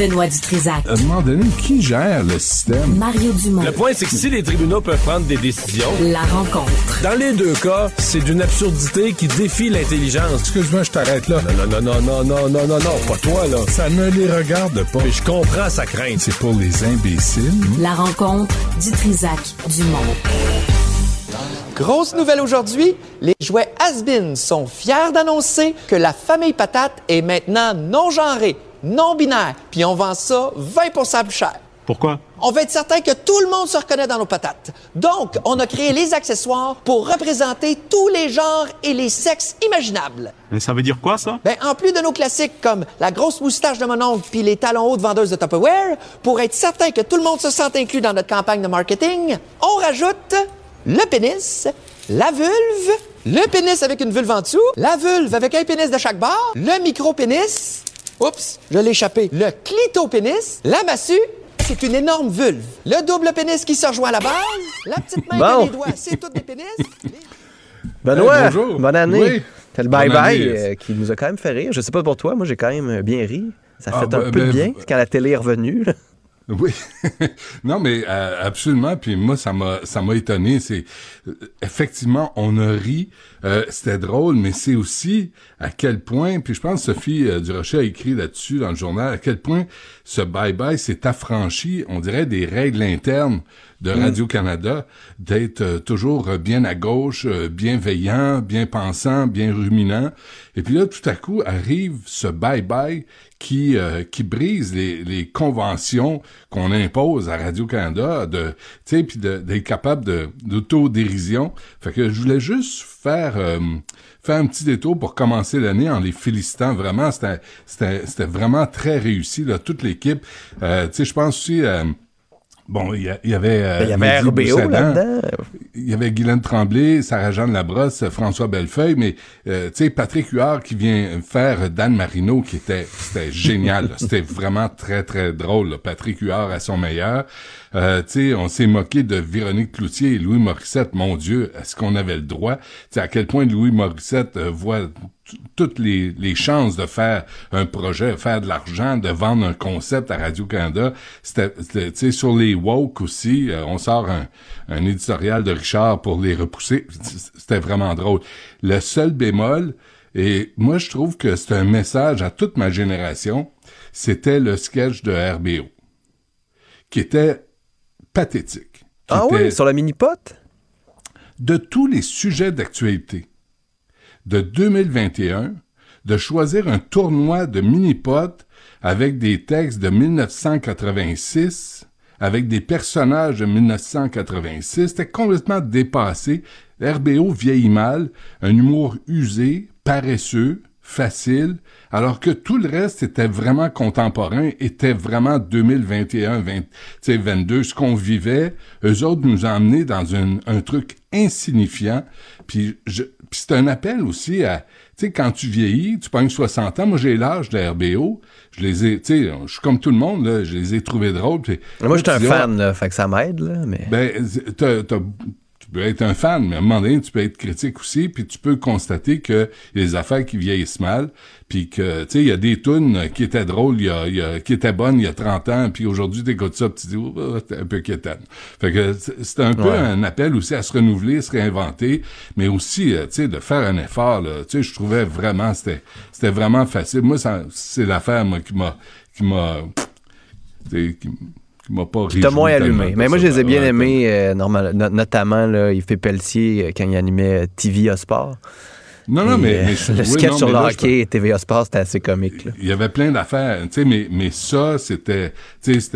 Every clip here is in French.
Benoît Dutrisac. À un moment donné, qui gère le système? Mario Dumont. Le point, c'est que si les tribunaux peuvent prendre des décisions, La rencontre. dans les deux cas, c'est d'une absurdité qui défie l'intelligence. Excuse-moi, je t'arrête là. Non, non, non, non, non, non, non, non, pas toi, là. Ça ne les regarde pas. Mais je comprends sa crainte. C'est pour les imbéciles. La rencontre Dutrisac Dumont. Grosse nouvelle aujourd'hui, les jouets Asbin sont fiers d'annoncer que la famille patate est maintenant non genrée, non binaire, puis on vend ça 20% plus cher. Pourquoi? On veut être certain que tout le monde se reconnaît dans nos patates. Donc, on a créé les accessoires pour représenter tous les genres et les sexes imaginables. Mais ça veut dire quoi, ça? Ben, en plus de nos classiques comme la grosse moustache de mon oncle puis les talons hauts de vendeuse de Tupperware, pour être certain que tout le monde se sente inclus dans notre campagne de marketing, on rajoute le pénis, la vulve, le pénis avec une vulve en dessous, la vulve avec un pénis de chaque bord, le micro-pénis, oups, je l'ai échappé, le clito-pénis, la massue, c'est une énorme vulve, le double pénis qui se rejoint à la base, la petite main Bon. et les doigts, c'est toutes des pénis. les- Benoît, Hey, bonjour. bonne année. Oui. C'est le bye-bye euh, qui nous a quand même fait rire. Je sais pas pour toi, moi j'ai quand même euh, bien ri. Ça Ah, fait un ben, peu de ben, bien ben, quand la télé est revenue. Oui. non, mais euh, absolument. Puis moi, ça m'a ça m'a étonné. C'est euh, effectivement, on a ri. Euh, C'était drôle, mais c'est aussi à quel point. Puis je pense que Sophie euh, Durocher a écrit là-dessus dans le journal à quel point ce bye bye s'est affranchi. On dirait des règles internes de Radio Canada d'être toujours bien à gauche, bienveillant, bien pensant, bien ruminant. Et puis là, tout à coup arrive ce bye bye qui euh, qui brise les, les conventions qu'on impose à Radio Canada de tu sais puis d'être capable de d'autodérision. Fait que je voulais juste faire euh, faire un petit détour pour commencer l'année en les félicitant vraiment c'était vraiment très réussi là toute l'équipe. Euh, tu sais je pense aussi euh, Bon, il y, avait... euh, Ben, Il y avait RBO là-dedans. il y avait Guylaine Tremblay, Sarah-Jeanne Labrosse, François Bellefeuille, mais euh, tu sais Patrick Huard qui vient faire Dan Marino qui était c'était génial, là. c'était vraiment très très drôle. là. Patrick Huard à son meilleur. Euh, tu sais, on s'est moqué de Véronique Cloutier et Louis Morissette. Mon Dieu, est-ce qu'on avait le droit? Tu sais à quel point Louis Morissette euh, voit toutes les, les chances de faire un projet, faire de l'argent, de vendre un concept à Radio-Canada. C'était, sur les woke aussi, euh, on sort un, un éditorial de Richard pour les repousser. C'était vraiment drôle. Le seul bémol, et moi je trouve que c'est un message à toute ma génération, c'était le sketch de RBO, qui était pathétique. qui Ah était- oui, sur la mini-pot? de tous les sujets d'actualité de 2021, de choisir un tournoi de mini-pot avec des textes de 1986, avec des personnages de 1986, c'était complètement dépassé. RBO vieillit mal, un humour usé, paresseux, facile, alors que tout le reste était vraiment contemporain, était vraiment 2021, 20, tu sais, 22, ce qu'on vivait. Eux autres nous ont emmenés dans un, un truc insignifiant. Puis, je, puis c'est un appel aussi à, tu sais, quand tu vieillis, tu pognes 60 ans. Moi, j'ai l'âge de RBO. Je les ai, tu sais, je suis comme tout le monde, là, je les ai trouvés drôles. Moi, j'étais un tu dis, ah, fan, là, fait que ça m'aide, là, mais... ben, t'as- peux être un fan, mais à un moment donné, tu peux être critique aussi, puis tu peux constater que y a des affaires qui vieillissent mal, puis que, tu sais, il y a des tunes qui étaient drôles, il y a, y a- qui étaient bonnes il y a 30 ans, puis aujourd'hui, t'écoutes ça, puis tu dis, oh, oh, c'est un peu quétaine. Fait que c'est un peu un appel aussi à se renouveler, se réinventer, mais aussi, euh, tu sais, de faire un effort, là. Tu sais, je trouvais vraiment, c'était, c'était vraiment facile. Moi, ça, c'est l'affaire, moi, qui m'a, qui m'a, tu qui, m'a pas Qui t'a réjoui moins allumé. Mais moi, je les ai bien aimés, euh, normal- no- notamment, là, il fait Pelletier euh, quand il animait TV à Sport. Non, non, mais, euh, mais- le oui, sketch non, sur mais le là, hockey et TVA Sport, c'était assez comique. là. il y avait plein d'affaires, tu sais, mais, mais ça, c'était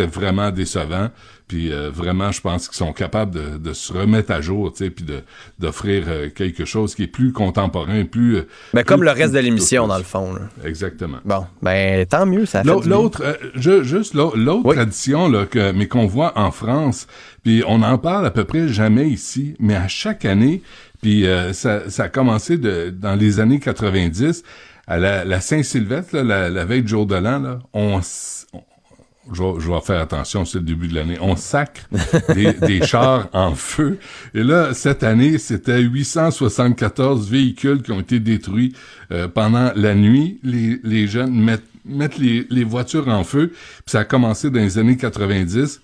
vraiment décevant. Puis euh, vraiment, je pense qu'ils sont capables de, de se remettre à jour, tu sais, puis de d'offrir euh, quelque chose qui est plus contemporain, plus. euh, comme plus- le reste de plus- l'émission, plus- dans le fond. là. Exactement. Bon, ben tant mieux, ça fait. L'autre, euh, ju- juste l'au- l'autre Oui. tradition là, que, mais qu'on voit en France, puis on en parle à peu près jamais ici, mais à chaque année, puis euh, ça, ça a commencé de, dans les années 90, à la, la Saint-Sylvestre, la, la veille du jour de l'an, on- je vais, je vais faire attention, c'est le début de l'année. On sacre des, des chars en feu. Et là, cette année, c'était 874 véhicules qui ont été détruits euh, pendant la nuit. Les, les jeunes mettent, mettent les, les voitures en feu. Puis ça a commencé dans les années 90.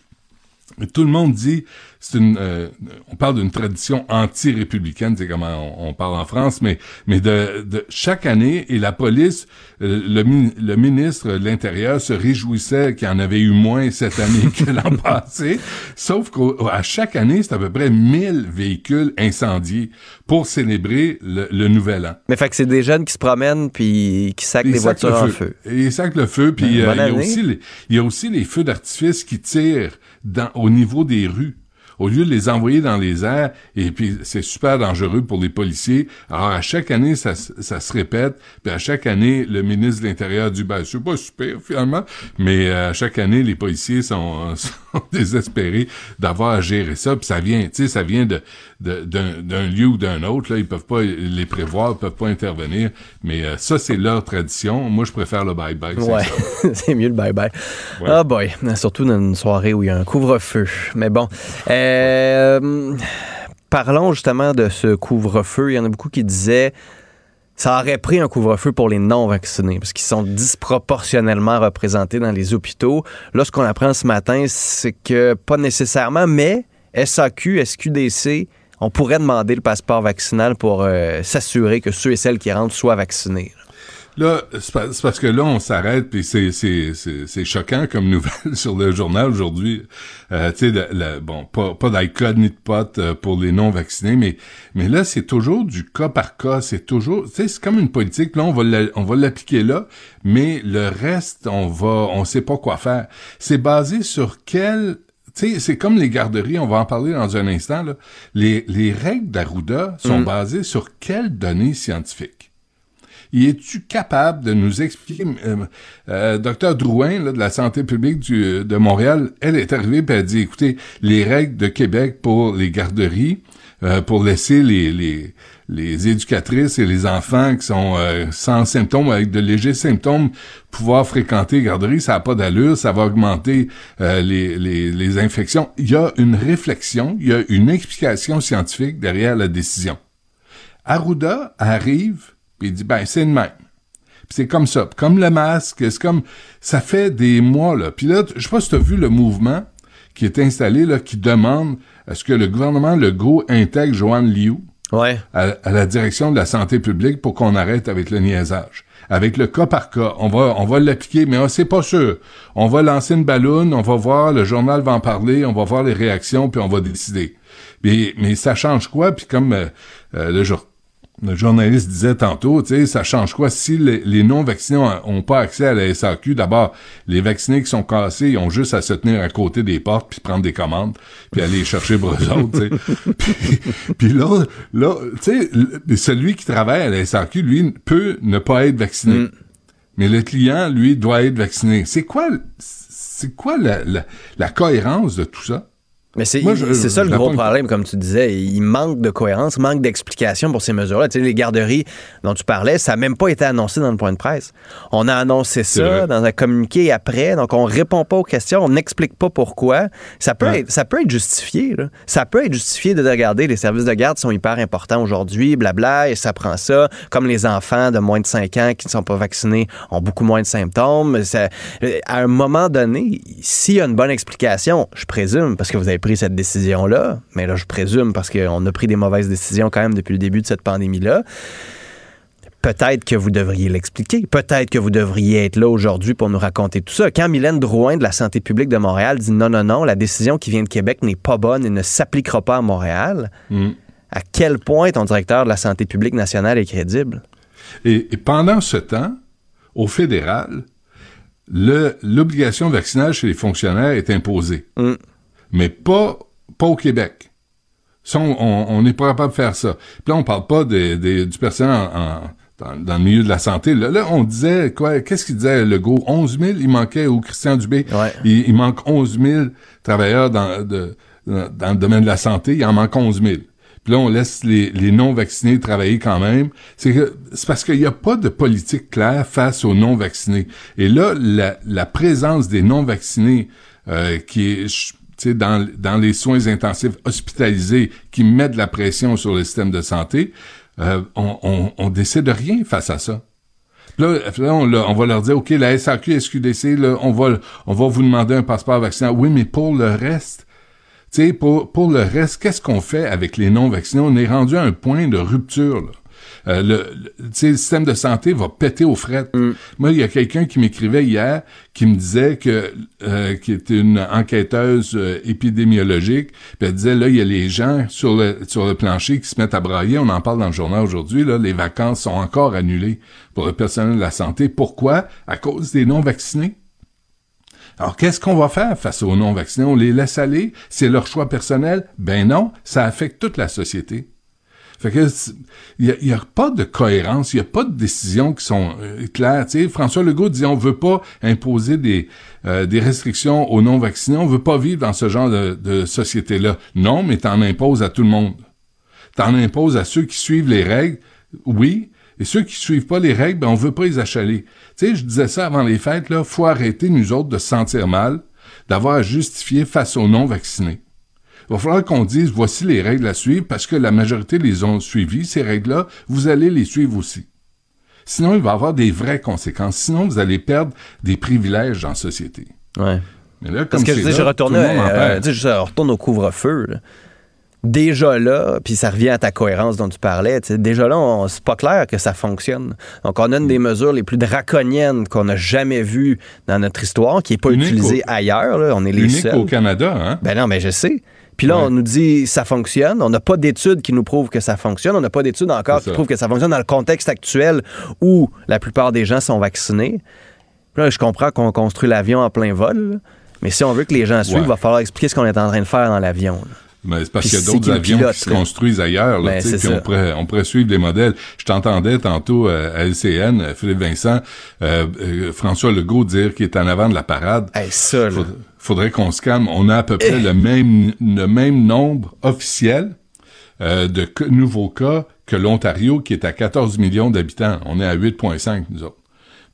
Et tout le monde dit, c'est une, euh, on parle d'une tradition anti-républicaine, c'est comment on, on parle en France, mais mais de, de chaque année et la police, euh, le, mi- le ministre de l'Intérieur se réjouissait qu'il y en avait eu moins cette année que l'an passé. Sauf qu'à chaque année, c'est à peu près 1000 véhicules incendiés pour célébrer le, le nouvel an. Mais fait que c'est des jeunes qui se promènent puis qui sacent des voitures en feu. Et Ils sacent le feu, puis Ben, euh, il y a aussi les, il y a aussi les feux d'artifice qui tirent dans, au niveau des rues. Au lieu de les envoyer dans les airs, et puis c'est super dangereux pour les policiers. Alors à chaque année, ça, ça se répète, puis à chaque année, le ministre de l'Intérieur dit, ben c'est pas super finalement, mais euh, à chaque année, les policiers sont, sont désespérés d'avoir à gérer ça, puis ça vient, tu sais, ça vient de d'un lieu ou d'un autre, là, ils peuvent pas les prévoir, ils peuvent pas intervenir, mais euh, ça, c'est leur tradition. Moi, je préfère le bye-bye. Ouais, c'est mieux le bye-bye. Ah boy, surtout dans une soirée où il y a un couvre-feu. Mais bon, euh, parlons justement de ce couvre-feu. Il y en a beaucoup qui disaient ça aurait pris un couvre-feu pour les non-vaccinés parce qu'ils sont disproportionnellement représentés dans les hôpitaux. Là, ce qu'on apprend ce matin, c'est que pas nécessairement, mais SAQ, SQDC, on pourrait demander le passeport vaccinal pour euh, s'assurer que ceux et celles qui rentrent soient vaccinés. Là, c'est parce que là, on s'arrête, puis c'est, c'est, c'est, c'est choquant comme nouvelle sur le journal aujourd'hui. Euh, tu sais, bon, pas, pas d'alcool ni de potes euh, pour les non-vaccinés, mais, mais là, c'est toujours du cas par cas. C'est toujours, tu sais, c'est comme une politique. Là, on va, la- on va l'appliquer là, mais le reste, on va, on sait pas quoi faire. C'est basé sur quel tu sais, c'est comme les garderies, on va en parler dans un instant. Là. Les, les règles d'Arruda sont basées sur quelles données scientifiques? Y es-tu capable de nous expliquer, euh, euh, docteur Drouin là, de la santé publique du, de Montréal, elle est arrivée et elle a dit, écoutez, les règles de Québec pour les garderies, euh, pour laisser les, les, les éducatrices et les enfants qui sont euh, sans symptômes, avec de légers symptômes, pouvoir fréquenter les garderies, ça n'a pas d'allure, ça va augmenter euh, les, les, les infections. Il y a une réflexion, il y a une explication scientifique derrière la décision. Arruda arrive puis il dit ben c'est le même. Puis c'est comme ça, comme le masque, c'est comme ça fait des mois là. Puis là, je sais pas si tu as vu le mouvement qui est installé là qui demande à ce que le gouvernement Legault intègre Joanne Liu Ouais. à, à la direction de la santé publique pour qu'on arrête avec le niaisage. Avec le cas par cas, on va on va l'appliquer, mais oh, c'est pas sûr. On va lancer une balloune, on va voir, le journal va en parler, on va voir les réactions, puis on va décider. Mais, mais ça change quoi? Puis comme euh, euh, le jour le journaliste disait tantôt, tu sais, ça change quoi si les, les non-vaccinés ont, ont pas accès à la SAQ? D'abord, les vaccinés qui sont cassés, ils ont juste à se tenir à côté des portes puis prendre des commandes puis aller les chercher pour eux autres, tu sais. puis, puis là, là, tu sais, celui qui travaille à la SAQ, lui, peut ne pas être vacciné. Mais le client, lui, doit être vacciné. C'est quoi, c'est quoi la, la, la cohérence de tout ça? Mais c'est ça le gros problème, comme tu disais. Il manque de cohérence, manque d'explication pour ces mesures-là. Tu sais, les garderies dont tu parlais, ça n'a même pas été annoncé dans le point de presse. On a annoncé ça dans un communiqué après, donc on répond pas aux questions, on n'explique pas pourquoi. Ça peut, Ouais. être, ça peut être justifié. là. Ça peut être justifié de regarder, les services de garde sont hyper importants aujourd'hui, blabla, et ça prend ça. Comme les enfants de moins de 5 ans qui ne sont pas vaccinés ont beaucoup moins de symptômes. Ça- à un moment donné, s'il y a une bonne explication, je présume, parce que vous avez pris cette décision-là, mais là, je présume parce qu'on a pris des mauvaises décisions quand même depuis le début de cette pandémie-là. Peut-être que vous devriez l'expliquer. Peut-être que vous devriez être là aujourd'hui pour nous raconter tout ça. Quand Mylène Drouin de la santé publique de Montréal dit non, non, non, la décision qui vient de Québec n'est pas bonne et ne s'appliquera pas à Montréal, Hmm. À quel point ton directeur de la santé publique nationale est crédible? Et, et pendant ce temps, au fédéral, l'obligation vaccinale chez les fonctionnaires est imposée. Mm. Mais pas, pas au Québec. Ça, on- n'est pas capable de faire ça. Puis là, on parle pas des- des- du personnel en- en- dans, dans le milieu de la santé. Là, là, on disait, quoi, qu'est-ce qu'il disait, Legault? 11 000, il manquait au Christian Dubé. Ouais. Il, il manque 11 000 travailleurs dans, de- dans le domaine de la santé. Il en manque 11 000. Puis là, on laisse les, les non-vaccinés travailler quand même. C'est que c'est parce qu'il n'y a pas de politique claire face aux non-vaccinés. Et là, la, la présence des non-vaccinés euh, qui est dans, dans les soins intensifs hospitalisés qui mettent de la pression sur le système de santé, euh, on, on, on décide de rien face à ça. Là, là, on, va leur dire, OK, la SAQ, SQDC, là, on va, on va vous demander un passeport vaccinal. Oui, mais pour le reste, pour, pour le reste, qu'est-ce qu'on fait avec les non-vaccinés? On est rendu à un point de rupture, là. Euh, le, système de santé va péter aux frettes. Moi, il y a quelqu'un qui m'écrivait hier qui me disait que euh, qui était une enquêteuse euh, épidémiologique, puis elle disait là, il y a les gens sur le sur le plancher qui se mettent à brailler. On en parle dans le journal aujourd'hui. Là, les vacances sont encore annulées pour le personnel de la santé. Pourquoi? À cause des non-vaccinés. Alors, qu'est-ce qu'on va faire face aux non-vaccinés? On les laisse aller? C'est leur choix personnel? Ben non, ça affecte toute la société. Fait que il y, a pas de cohérence, il y a pas de décisions qui sont euh, claires. Tu sais, François Legault dit on veut pas imposer des euh, des restrictions aux non-vaccinés, on veut pas vivre dans ce genre de, de société-là. Non, mais t'en imposes à tout le monde. T'en imposes à ceux qui suivent les règles, oui, et ceux qui suivent pas les règles, ben on veut pas les achaler. Tu sais, je disais ça avant les fêtes, là, faut arrêter nous autres de se sentir mal, d'avoir à justifier face aux non-vaccinés. Il va falloir qu'on dise voici les règles à suivre parce que la majorité les ont suivies, ces règles-là, vous allez les suivre aussi. Sinon, il va y avoir des vraies conséquences. Sinon, vous allez perdre des privilèges dans la société. Ouais. Mais là, Parce comme que je je retourne, en perd. je retourne au couvre-feu. Déjà là, puis ça revient à ta cohérence dont tu parlais, déjà là, c'est pas clair que ça fonctionne. Donc, on a une des Mm. mesures les plus draconiennes qu'on a jamais vues dans notre histoire, qui est pas Unique utilisée au- ailleurs. là. On est les Unique seuls. au Canada, hein? Ben non, mais je sais. Puis là, Ouais. on nous dit ça fonctionne. On n'a pas d'études qui nous prouvent que ça fonctionne. On n'a pas d'études encore qui prouvent que ça fonctionne dans le contexte actuel où la plupart des gens sont vaccinés. Puis là, je comprends qu'on construit l'avion en plein vol. là. Mais si on veut que les gens suivent, il Ouais. va falloir expliquer ce qu'on est en train de faire dans l'avion. Mais c'est parce qu'il y a d'autres avions pilote, qui se construisent ailleurs. Là, Ben, puis on pourrait, on pourrait suivre les modèles. Je t'entendais tantôt euh, à LCN, euh, Philippe Vincent, euh, euh, François Legault dire qu'il est en avant de la parade. Hey, ça, là. Faudrait, faudrait qu'on se calme. On a à peu près le même le même nombre officiel euh, de nouveaux cas que l'Ontario, qui est à 14 millions d'habitants. On est à 8,5 nous autres.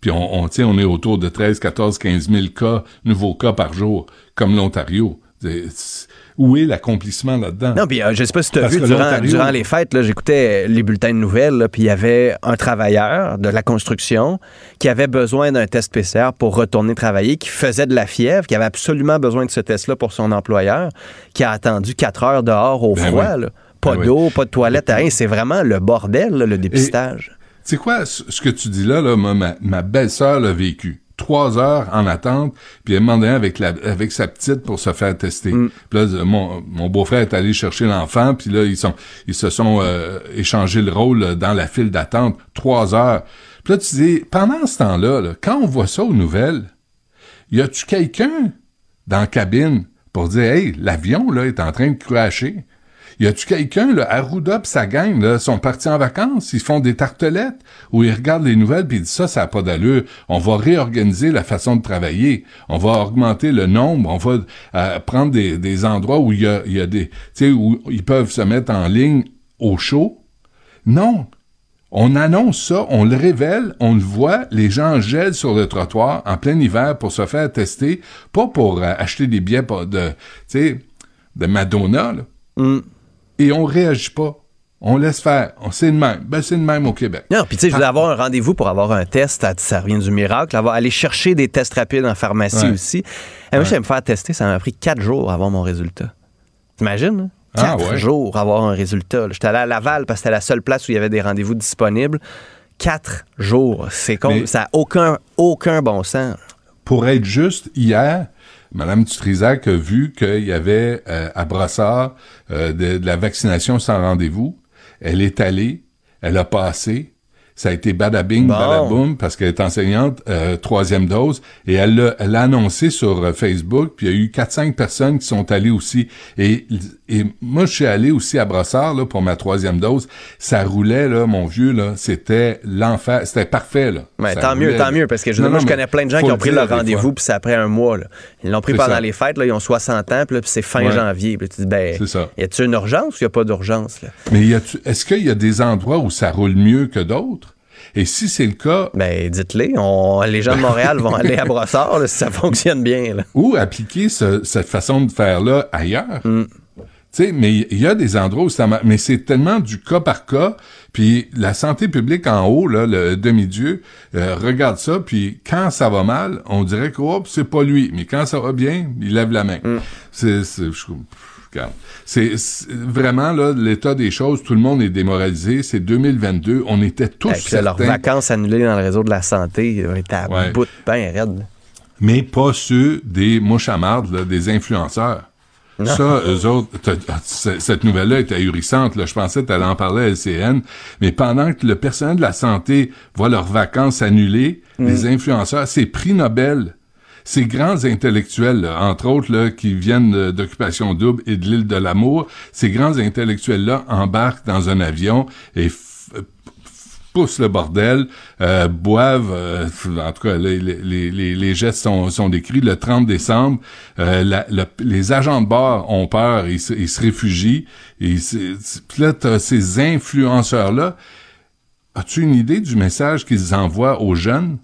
Puis on, on, on est autour de 13, 14, 15 000 cas, nouveaux cas par jour, comme l'Ontario. C'est- Où est l'accomplissement là-dedans? Non, puis euh, je sais pas si tu as Parce vu durant, les fêtes, là, j'écoutais les bulletins de nouvelles, puis il y avait un travailleur de la construction qui avait besoin d'un test PCR pour retourner travailler, qui faisait de la fièvre, qui avait absolument besoin de ce test-là pour son employeur, qui a attendu quatre heures dehors au Ben froid. oui. là. Pas Ben oui. d'eau, pas de toilette, rien. C'est vraiment le bordel, là, le dépistage. Tu sais quoi, ce que tu dis là, ma, ma belle-sœur l'a vécu. Trois heures en attente, puis elle demandait avec la avec sa petite pour se faire tester. Mm. Puis là, mon, mon beau-frère est allé chercher l'enfant, puis là ils sont ils se sont euh, échangé le rôle euh, dans la file d'attente. Trois heures. Puis là tu dis pendant ce temps-là, là, quand on voit ça aux nouvelles, y a-tu quelqu'un dans la cabine pour dire hey l'avion là est en train de crasher? Y a-tu quelqu'un, là, Arruda pis sa gang, là, sont partis en vacances, ils font des tartelettes, ou ils regardent les nouvelles puis ils disent ça, ça a pas d'allure. On va réorganiser la façon de travailler. On va augmenter le nombre. On va euh, prendre des, des endroits où il y a, y a des, tu sais, où ils peuvent se mettre en ligne au chaud. Non. On annonce ça, on le révèle, on le voit, les gens gèlent sur le trottoir en plein hiver pour se faire tester, pas pour euh, acheter des billets de, de Madonna, là Mm. Et on réagit pas. On laisse faire. On c'est le même. Ben, c'est le même au Québec. Non, puis tu sais, je voulais avoir un rendez-vous pour avoir un test, ça, revient du miracle. Avoir, aller chercher des tests rapides en pharmacie Ouais. aussi. Et moi, je vais me faire tester, ça m'a pris quatre jours à avoir mon résultat. T'imagines? hein? Ah, Quatre ouais. jours à avoir un résultat. J'étais allé à Laval parce que c'était la seule place où il y avait des rendez-vous disponibles. Quatre jours. C'est. Mais- Ça n'a aucun, aucun bon sens. pour être juste, hier, Madame Dutrisac a vu qu'il y avait euh, à Brossard euh, de la vaccination sans rendez-vous. Elle est allée, elle a passé, ça a été badabing, Bon. badaboum, parce qu'elle est enseignante, euh, troisième dose, et elle l'a elle annoncé sur euh, Facebook, puis il y a eu 4-5 personnes qui sont allées aussi. Et, et moi, je suis allé aussi à Brossard, là, pour ma troisième dose. Ça roulait, là, mon vieux, là, c'était l'enfer, c'était parfait, là. Ça tant mieux, tant là. mieux, parce que je, Non, moi, non, je mais connais plein de gens qui ont pris leur rendez-vous, puis c'est après un mois. Là. Ils l'ont pris pendant ça. les fêtes, là, ils ont 60 ans, puis c'est fin Ouais. janvier. Puis tu dis, ben, C'est ça. y a-tu une urgence ou y a pas d'urgence? là? Mais y a-tu- est-ce qu'il y a des endroits où ça roule mieux que d'autres? Et si c'est le cas, Ben, dites-les. Les gens de Montréal vont aller à Brossard là, si ça fonctionne bien. Là. où appliquer ce- cette façon de faire-là ailleurs? Mm. Tu sais, mais il y a des endroits où ça marche, mais c'est tellement du cas par cas, puis la santé publique en haut, là, le demi-dieu, euh, regarde ça, puis quand ça va mal, on dirait que oh, c'est pas lui, mais quand ça va bien, il lève la main. Mm. C'est, je- regarde. C'est, vraiment là l'état des choses, tout le monde est démoralisé, c'est 2022, on était tous là, leurs certains, vacances annulées dans le réseau de la santé ils ont été à Ouais. bout de pain raide. mais pas ceux des mouches à marde, là, des influenceurs. Ça, eux autres, ah, cette nouvelle-là est ahurissante. Là. Je pensais que tu allais en parler à LCN. Mais pendant que le personnel de la santé voit leurs vacances annulées, les influenceurs, c'est prix Nobel. Ces grands intellectuels, entre autres, là, qui viennent d'Occupation Double et de l'île de l'Amour, ces grands intellectuels-là embarquent dans un avion et poussent le bordel, euh, boivent, euh, en tout cas, les, les, les, les gestes sont, sont décrits. Le 30 décembre, euh, les agents de bord ont peur, ils se, ils se réfugient. Et puis là, t'as ces influenceurs-là. As-tu une idée du message qu'ils envoient aux jeunes,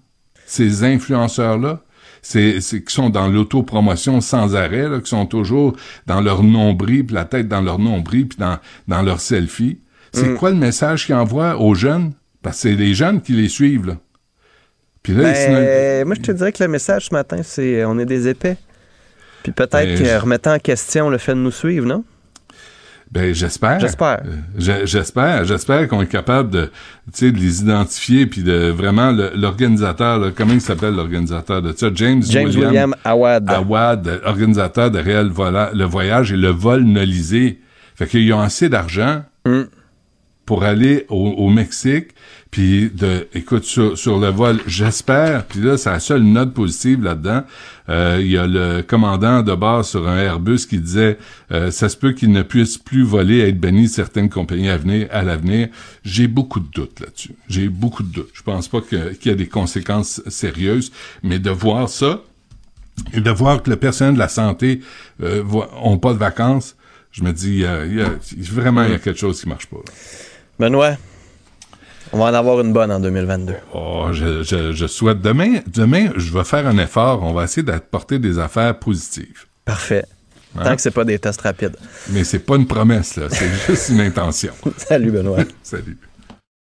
ces influenceurs-là? C'est, qui sont dans l'autopromotion sans arrêt, là, qui sont toujours dans leur nombril, puis la tête dans leur nombril, puis dans, dans leur selfie. C'est quoi le message qu'ils envoient aux jeunes? Parce que c'est les jeunes qui les suivent, là. Puis là, Ben, moi, je te dirais que le message ce matin, c'est on est des épais. Puis peut-être Ben, que je- remettant en question le fait de nous suivre, non? Ben j'espère. J'espère. Euh, je- j'espère, j'espère qu'on est capable de, tu sais, de les identifier puis de vraiment l'organisateur. comment il s'appelle l'organisateur de ça? James, James William, Awad. Awad, organisateur de réel vola- le voyage et le vol nolisé. Fait qu'ils ont assez d'argent Mm. Pour aller au, au Mexique, puis de, écoute, sur, sur le vol, j'espère, puis là, c'est la seule note positive là-dedans, euh, il y a le commandant de bord sur un Airbus qui disait, euh, ça se peut qu'il ne puisse plus voler, être banni de certaines compagnies à venir, à l'avenir. J'ai beaucoup de doutes là-dessus. J'ai beaucoup de doutes. Je pense pas qu'il y a des conséquences sérieuses, mais de voir ça, et de voir que le personnel de la santé euh, voit- ont pas de vacances, je me dis, il y a- il y a- vraiment, il y a quelque chose qui marche pas. là. Benoît, on va en avoir une bonne en 2022. Oh, je, je, je souhaite demain, demain, je vais faire un effort. On va essayer d'apporter des affaires positives. Parfait. Hein? Tant que c'est pas des tests rapides. Mais c'est pas une promesse, là. C'est juste une intention. Salut, Benoît. Salut.